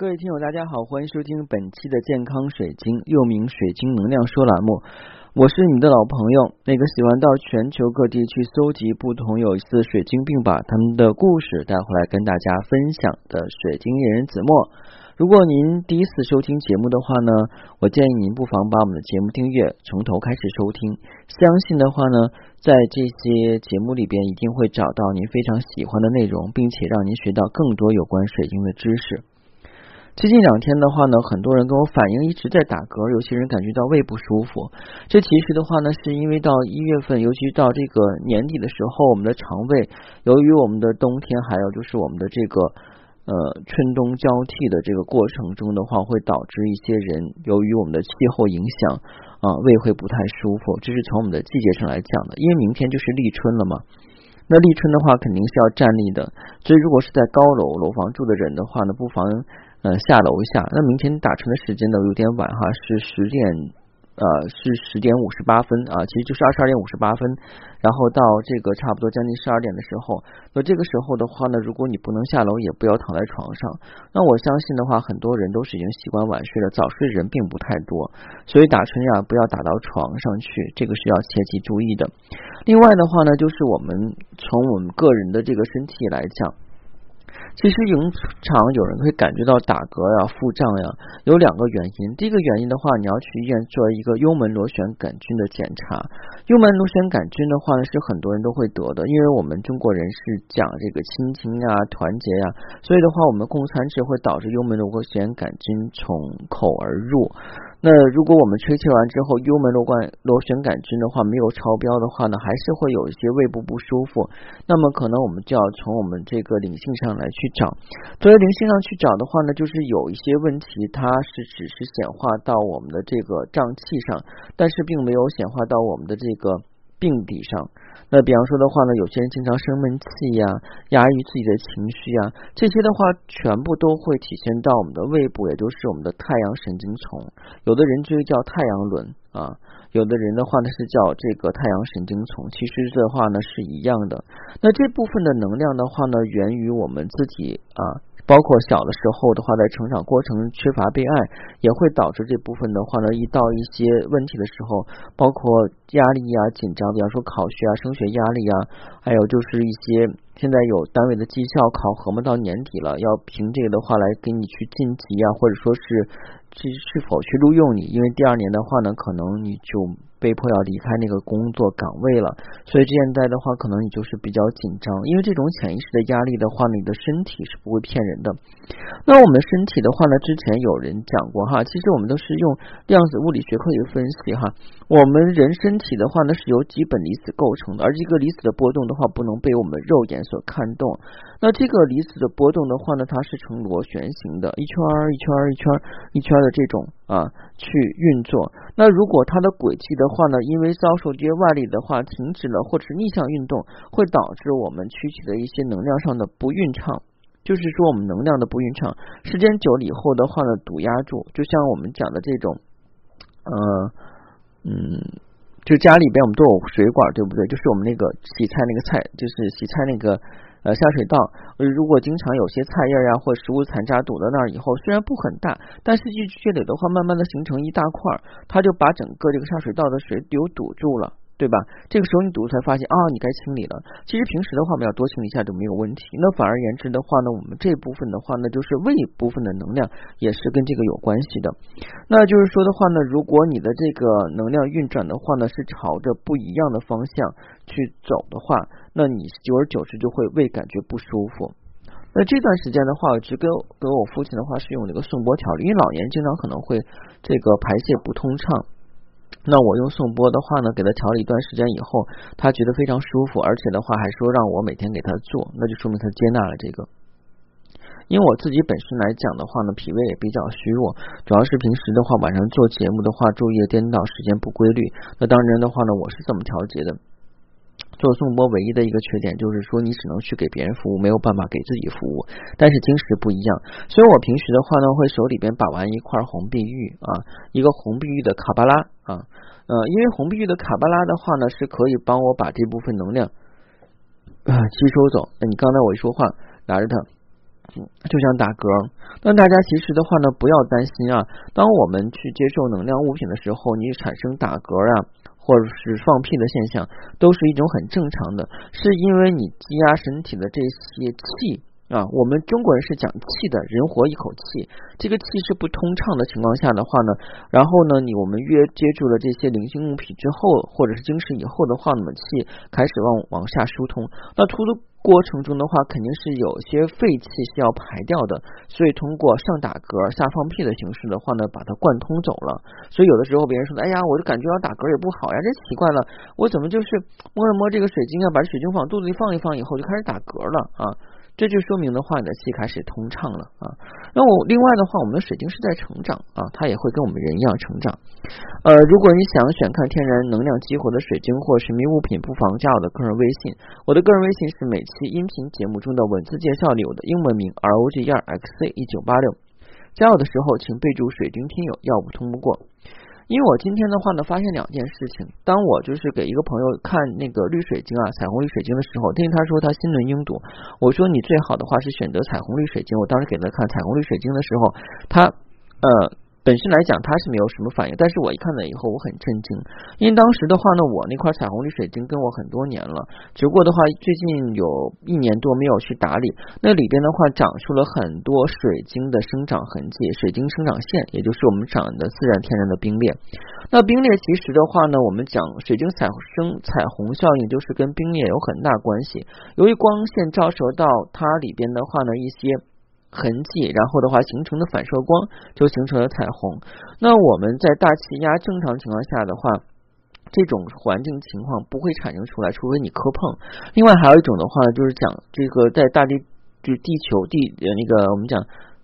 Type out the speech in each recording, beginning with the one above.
各位听友，大家好，欢迎收听本期的健康水晶，又名水晶能量说栏目。我是你的老朋友，那个喜欢到全球各地去搜集不同有意思的水晶，并把他们的故事带回来跟大家分享的水晶猎人子墨。如果您第一次收听节目的话呢，我建议您不妨把我们的节目订阅，从头开始收听。相信的话呢，在这些节目里边一定会找到您非常喜欢的内容，并且让您学到更多有关水晶的知识。最近两天的话呢，很多人跟我反映一直在打嗝，有些人感觉到胃不舒服。这其实的话呢，是因为到一月份，尤其到这个年底的时候，我们的肠胃由于我们的冬天，还有就是我们的这个呃春冬交替的这个过程中的话，会导致一些人由于我们的气候影响啊，胃会不太舒服。这是从我们的季节上来讲的，因为明天就是立春了嘛。那立春的话，肯定是要站立的，所以如果是在高楼楼房住的人的话呢，不妨。呃，下楼下。那明天打车的时间呢，有点晚哈，是十点，呃，是十点五十八分啊，其实就是二十二点五十八分。然后到这个差不多将近十二点的时候，那这个时候的话呢，如果你不能下楼，也不要躺在床上。那我相信的话，很多人都是已经习惯晚睡了，早睡的人并不太多。所以打春呀，不要打到床上去，这个是要切记注意的。另外的话呢，就是我们从我们个人的这个身体来讲。其实，经常有人会感觉到打嗝呀、腹胀呀，有两个原因。第一个原因的话，你要去医院做一个幽门螺旋杆菌的检查。幽门螺旋杆菌的话呢，是很多人都会得的，因为我们中国人是讲这个亲情呀、团结呀，所以的话，我们共餐制会导致幽门螺旋杆菌从口而入。那如果我们吹气完之后，幽门螺管螺旋杆菌的话没有超标的话呢，还是会有一些胃部不舒服。那么可能我们就要从我们这个灵性上来去找。作为灵性上去找的话呢，就是有一些问题，它是只是显化到我们的这个胀气上，但是并没有显化到我们的这个病理上。那比方说的话呢，有些人经常生闷气呀，压抑自己的情绪呀，这些的话全部都会体现到我们的胃部，也就是我们的太阳神经丛。有的人就叫太阳轮啊，有的人的话呢是叫这个太阳神经丛。其实的话呢是一样的。那这部分的能量的话呢，源于我们自己啊。包括小的时候的话，在成长过程缺乏被爱，也会导致这部分的话呢，一到一些问题的时候，包括压力啊、紧张，比方说考学啊、升学压力啊，还有就是一些现在有单位的绩效考核嘛，到年底了，要凭这个的话来给你去晋级啊，或者说是去是否去录用你，因为第二年的话呢，可能你就。被迫要离开那个工作岗位了，所以现在的话，可能你就是比较紧张，因为这种潜意识的压力的话，你的身体是不会骗人的。那我们身体的话呢，之前有人讲过哈，其实我们都是用量子物理学科学分析哈，我们人身体的话呢是由基本离子构成的，而这个离子的波动的话，不能被我们肉眼所看动。那这个离子的波动的话呢，它是呈螺旋形的，一圈一圈一圈一圈的这种啊去运作。那如果它的轨迹的话呢，因为遭受这些外力的话停止了，或者是逆向运动，会导致我们躯体的一些能量上的不匀畅，就是说我们能量的不匀畅，时间久了以后的话呢，堵压住，就像我们讲的这种，呃，嗯，就家里边我们都有水管，对不对？就是我们那个洗菜那个菜，就是洗菜那个。呃，下水道，如果经常有些菜叶呀或食物残渣堵在那儿以后，虽然不很大，但是积聚累的话，慢慢的形成一大块，它就把整个这个下水道的水流堵住了。对吧？这个时候你读才发现啊，你该清理了。其实平时的话，我们要多清理一下就没有问题。那反而言之的话呢，我们这部分的话呢，就是胃部分的能量也是跟这个有关系的。那就是说的话呢，如果你的这个能量运转的话呢，是朝着不一样的方向去走的话，那你久而久之就会胃感觉不舒服。那这段时间的话，我只给给我父亲的话是用那个颂钵调理，因为老年经常可能会这个排泄不通畅。那我用颂钵的话呢，给他调了一段时间以后，他觉得非常舒服，而且的话还说让我每天给他做，那就说明他接纳了这个。因为我自己本身来讲的话呢，脾胃也比较虚弱，主要是平时的话晚上做节目的话，昼夜颠倒，时间不规律。那当然的话呢，我是这么调节的。做颂钵唯一的一个缺点就是说，你只能去给别人服务，没有办法给自己服务。但是晶石不一样，所以我平时的话呢，会手里边把玩一块红碧玉啊，一个红碧玉的卡巴拉啊，呃，因为红碧玉的卡巴拉的话呢，是可以帮我把这部分能量啊吸收走。那你刚才我一说话，拿着它，就像打嗝。那大家其实的话呢，不要担心啊。当我们去接受能量物品的时候，你产生打嗝啊，或者是放屁的现象，都是一种很正常的，是因为你积压身体的这些气。啊，我们中国人是讲气的，人活一口气，这个气是不通畅的情况下的话呢，然后呢，你我们约接触了这些灵性物品之后，或者是精神以后的话，那么气开始往往下疏通，那突的过程中的话，肯定是有些废气是要排掉的，所以通过上打嗝、下放屁的形式的话呢，把它贯通走了。所以有的时候别人说，哎呀，我就感觉要打嗝也不好呀，这奇怪了，我怎么就是摸了摸这个水晶啊，把水晶往肚子里放一放以后就开始打嗝了啊？这就说明的话，你的气开始通畅了啊。那我另外的话，我们的水晶是在成长啊，它也会跟我们人一样成长。呃，如果你想选看天然能量激活的水晶或神秘物品，不妨加我的个人微信。我的个人微信是每期音频节目中的文字介绍里我的英文名 R O G E R X C 一九八六。加我的时候，请备注水晶听友，要不通不过。因为我今天的话呢，发现两件事情。当我就是给一个朋友看那个绿水晶啊，彩虹绿水晶的时候，听他说他心轮拥堵，我说你最好的话是选择彩虹绿水晶。我当时给他看彩虹绿水晶的时候，他呃。本身来讲，他是没有什么反应，但是我一看了以后，我很震惊，因为当时的话呢，我那块彩虹绿水晶跟我很多年了，只不过的话，最近有一年多没有去打理，那里边的话长出了很多水晶的生长痕迹，水晶生长线，也就是我们长的自然天然的冰裂。那冰裂其实的话呢，我们讲水晶彩生彩虹效应，就是跟冰裂有很大关系。由于光线照射到它里边的话呢，一些。痕迹，然后的话形成的反射光就形成了彩虹。那我们在大气压正常情况下的话，这种环境情况不会产生出来，除非你磕碰。另外还有一种的话，就是讲这个在大地，就是地球地呃那个我们讲。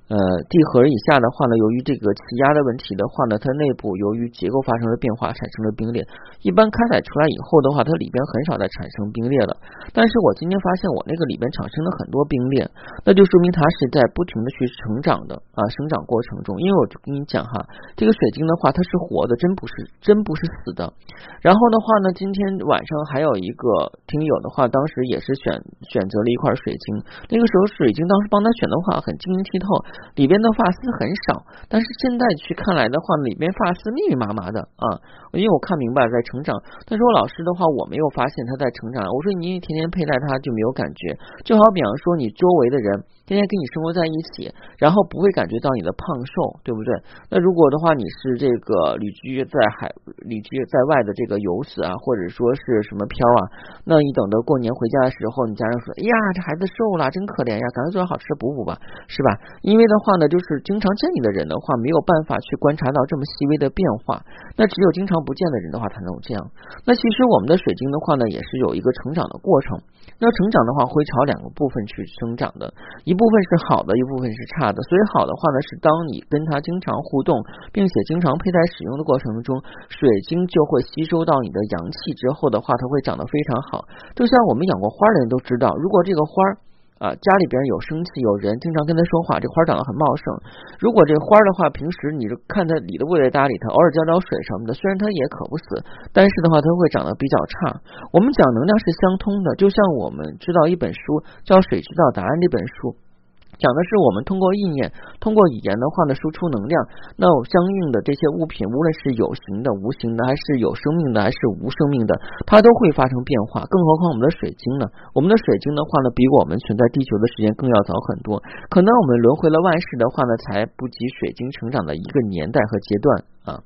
呃，地核以下的话呢，由于这个气压的问题的话呢，它内部由于结构发生了变化，产生了冰裂。一般开采出来以后的话，它里边很少再产生冰裂了。但是我今天发现我那个里边产生了很多冰裂，那就说明它是在不停的去成长的啊，生长过程中。因为我就跟你讲哈，这个水晶的话，它是活的，真不是真不是死的。然后的话呢，今天晚上还有一个听友的话，当时也是选选择了一块水晶，那个时候水晶当时帮他选的话，很晶莹剔透。里边的发丝很少，但是现在去看来的话，里边发丝密密麻麻的啊，因为我看明白在成长。但是我老师的话，我没有发现他在成长。我说你天天佩戴它就没有感觉，就好比方说你周围的人。天天跟你生活在一起，然后不会感觉到你的胖瘦，对不对？那如果的话，你是这个旅居在海、旅居在外的这个游子啊，或者说是什么漂啊，那你等到过年回家的时候，你家人说：“哎呀，这孩子瘦了，真可怜呀，赶快做点好吃的补补吧，是吧？”因为的话呢，就是经常见你的人的话，没有办法去观察到这么细微的变化，那只有经常不见的人的话才能这样。那其实我们的水晶的话呢，也是有一个成长的过程。那成长的话，会朝两个部分去生长的，一部分是好的，一部分是差的。所以好的话呢，是当你跟它经常互动，并且经常佩戴使用的过程中，水晶就会吸收到你的阳气之后的话，它会长得非常好。就像我们养过花的人都知道，如果这个花。啊，家里边有生气，有人经常跟他说话，这花长得很茂盛。如果这花的话，平时你就看它理都不得搭理它，偶尔浇浇水什么的，虽然它也渴不死，但是的话，它会长得比较差。我们讲能量是相通的，就像我们知道一本书叫《水知道答案》这本书。讲的是我们通过意念，通过语言的话呢，输出能量，那相应的这些物品，无论是有形的、无形的，还是有生命的，还是无生命的，它都会发生变化。更何况我们的水晶呢？我们的水晶的话呢，比我们存在地球的时间更要早很多。可能我们轮回了万世的话呢，才不及水晶成长的一个年代和阶段啊。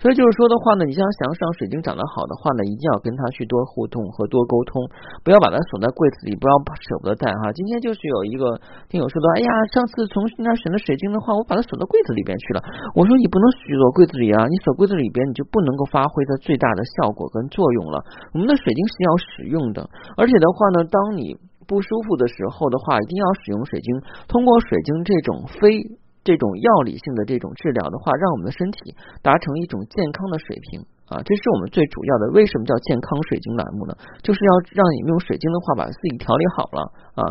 所以就是说的话呢，你想想让水晶长得好的话呢，一定要跟它去多互动和多沟通，不要把它锁在柜子里，不要舍不得带哈。今天就是有一个听友说的，哎呀，上次从那选的水晶的话，我把它锁到柜子里边去了。我说你不能锁柜子里啊，你锁柜子里边，你就不能够发挥它最大的效果跟作用了。我们的水晶是要使用的，而且的话呢，当你不舒服的时候的话，一定要使用水晶，通过水晶这种非。这种药理性的这种治疗的话，让我们的身体达成一种健康的水平啊，这是我们最主要的。为什么叫健康水晶栏目呢？就是要让你用水晶的话把自己调理好了啊，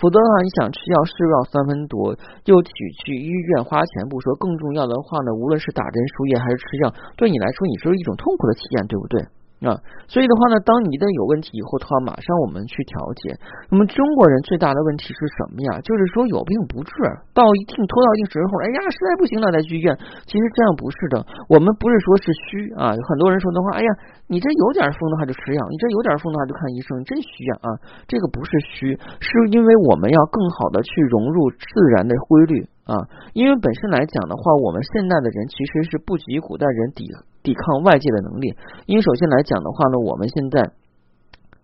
否则的话，你想吃药是药三分毒，又去去医院花钱不说，更重要的话呢，无论是打针输液还是吃药，对你来说，你是一种痛苦的体验，对不对？啊，所以的话呢，当你一旦有问题以后的话，马上我们去调节。那么中国人最大的问题是什么呀？就是说有病不治，到一定拖到一定时候，哎呀，实在不行了再去医院。其实这样不是的，我们不是说是虚啊。很多人说的话，哎呀，你这有点风的话就吃药，你这有点风的话就看医生，真虚呀啊！这个不是虚，是因为我们要更好的去融入自然的规律。啊，因为本身来讲的话，我们现代的人其实是不及古代人抵抵抗外界的能力。因为首先来讲的话呢，我们现在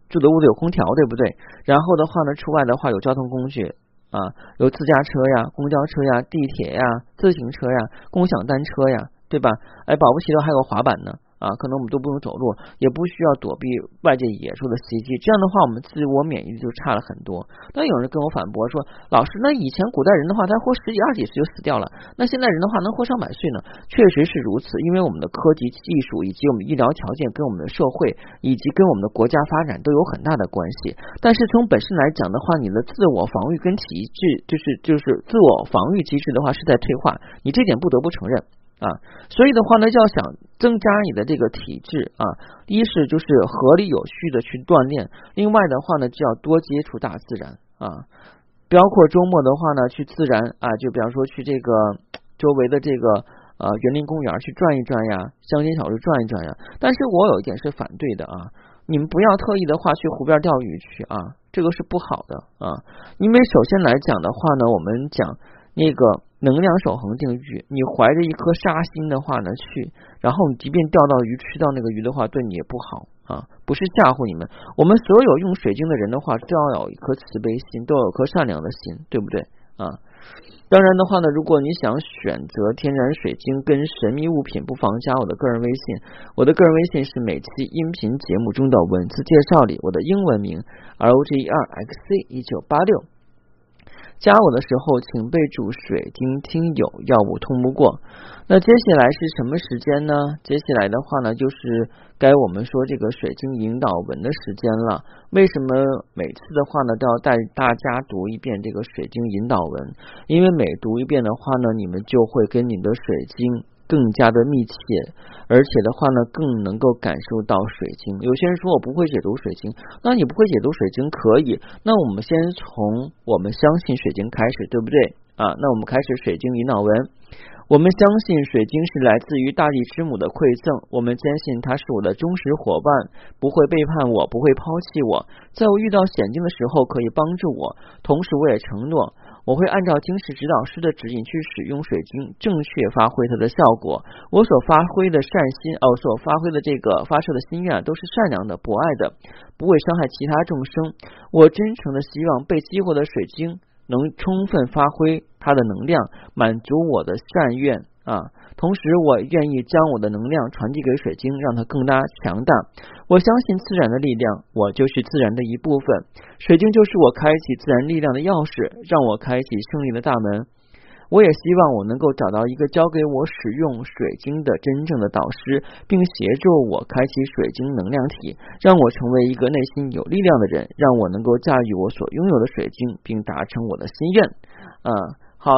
住的屋子有空调，对不对？然后的话呢，出外的话有交通工具啊，有自驾车呀、公交车呀、地铁呀、自行车呀、共享单车呀，对吧？哎，保不齐都还有滑板呢。啊，可能我们都不用走路，也不需要躲避外界野兽的袭击，这样的话，我们自我免疫力就差了很多。那有人跟我反驳说，老师，那以前古代人的话，他活十几二十几岁就死掉了，那现在人的话能活上百岁呢？确实是如此，因为我们的科技技术以及我们医疗条件跟我们的社会以及跟我们的国家发展都有很大的关系。但是从本身来讲的话，你的自我防御跟体质，就是就是自我防御机制的话是在退化，你这点不得不承认。啊，所以的话呢，要想增加你的这个体质啊，一是就是合理有序的去锻炼，另外的话呢，就要多接触大自然啊，包括周末的话呢，去自然啊，就比方说去这个周围的这个呃园林公园去转一转呀，乡间小路转一转呀。但是我有一点是反对的啊，你们不要特意的话去湖边钓鱼去啊，这个是不好的啊，因为首先来讲的话呢，我们讲那个。能量守恒定律，你怀着一颗杀心的话呢去，然后你即便钓到鱼吃到那个鱼的话，对你也不好啊，不是吓唬你们。我们所有用水晶的人的话，都要有一颗慈悲心，都要有颗善良的心，对不对啊？当然的话呢，如果你想选择天然水晶跟神秘物品，不妨加我的个人微信。我的个人微信是每期音频节目中的文字介绍里我的英文名 R O G E R X C 一九八六。加我的时候，请备注“水晶听友要不通不过”。那接下来是什么时间呢？接下来的话呢，就是该我们说这个水晶引导文的时间了。为什么每次的话呢，都要带大家读一遍这个水晶引导文？因为每读一遍的话呢，你们就会跟你的水晶。更加的密切，而且的话呢，更能够感受到水晶。有些人说我不会解读水晶，那你不会解读水晶可以。那我们先从我们相信水晶开始，对不对啊？那我们开始水晶引导文。我们相信水晶是来自于大地之母的馈赠，我们坚信它是我的忠实伙伴，不会背叛我，不会抛弃我，在我遇到险境的时候可以帮助我。同时，我也承诺。我会按照晶石指导师的指引去使用水晶，正确发挥它的效果。我所发挥的善心哦，所发挥的这个发射的心愿都是善良的、博爱的，不会伤害其他众生。我真诚的希望被激活的水晶能充分发挥它的能量，满足我的善愿啊。同时，我愿意将我的能量传递给水晶，让它更加强大。我相信自然的力量，我就是自然的一部分。水晶就是我开启自然力量的钥匙，让我开启胜利的大门。我也希望我能够找到一个教给我使用水晶的真正的导师，并协助我开启水晶能量体，让我成为一个内心有力量的人，让我能够驾驭我所拥有的水晶，并达成我的心愿。嗯，好。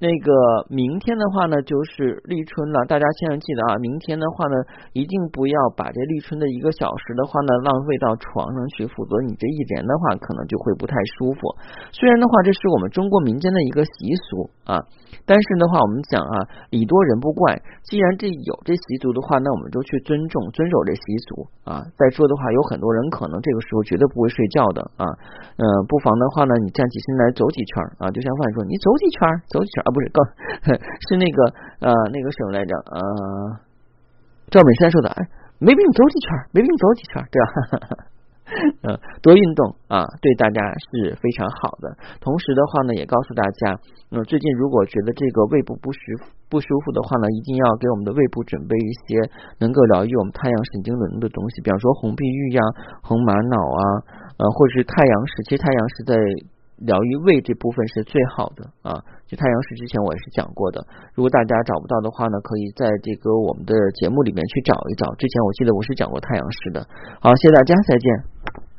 那个明天的话呢，就是立春了，大家千万记得啊，明天的话呢，一定不要把这立春的一个小时的话呢浪费到床上去，否则你这一连的话可能就会不太舒服。虽然的话，这是我们中国民间的一个习俗啊，但是的话，我们讲啊，礼多人不怪，既然这有这习俗的话，那我们就去尊重遵守这习俗啊。再说的话，有很多人可能这个时候绝对不会睡觉的啊，嗯，不妨的话呢，你站起身来走几圈啊，就像范说，你走几圈，走几圈啊。不是，告 是那个呃那个什么来着？呃，赵本山说的，哎，没病走几圈，没病走几圈，对吧？嗯，多运动啊，对大家是非常好的。同时的话呢，也告诉大家，嗯，最近如果觉得这个胃部不舒不舒服的话呢，一定要给我们的胃部准备一些能够疗愈我们太阳神经轮的东西，比方说红碧玉呀、红玛瑙啊，呃，或者是太阳石。其实太阳石在。疗愈胃这部分是最好的啊！就太阳石之前我也是讲过的，如果大家找不到的话呢，可以在这个我们的节目里面去找一找。之前我记得我是讲过太阳石的。好，谢谢大家，再见。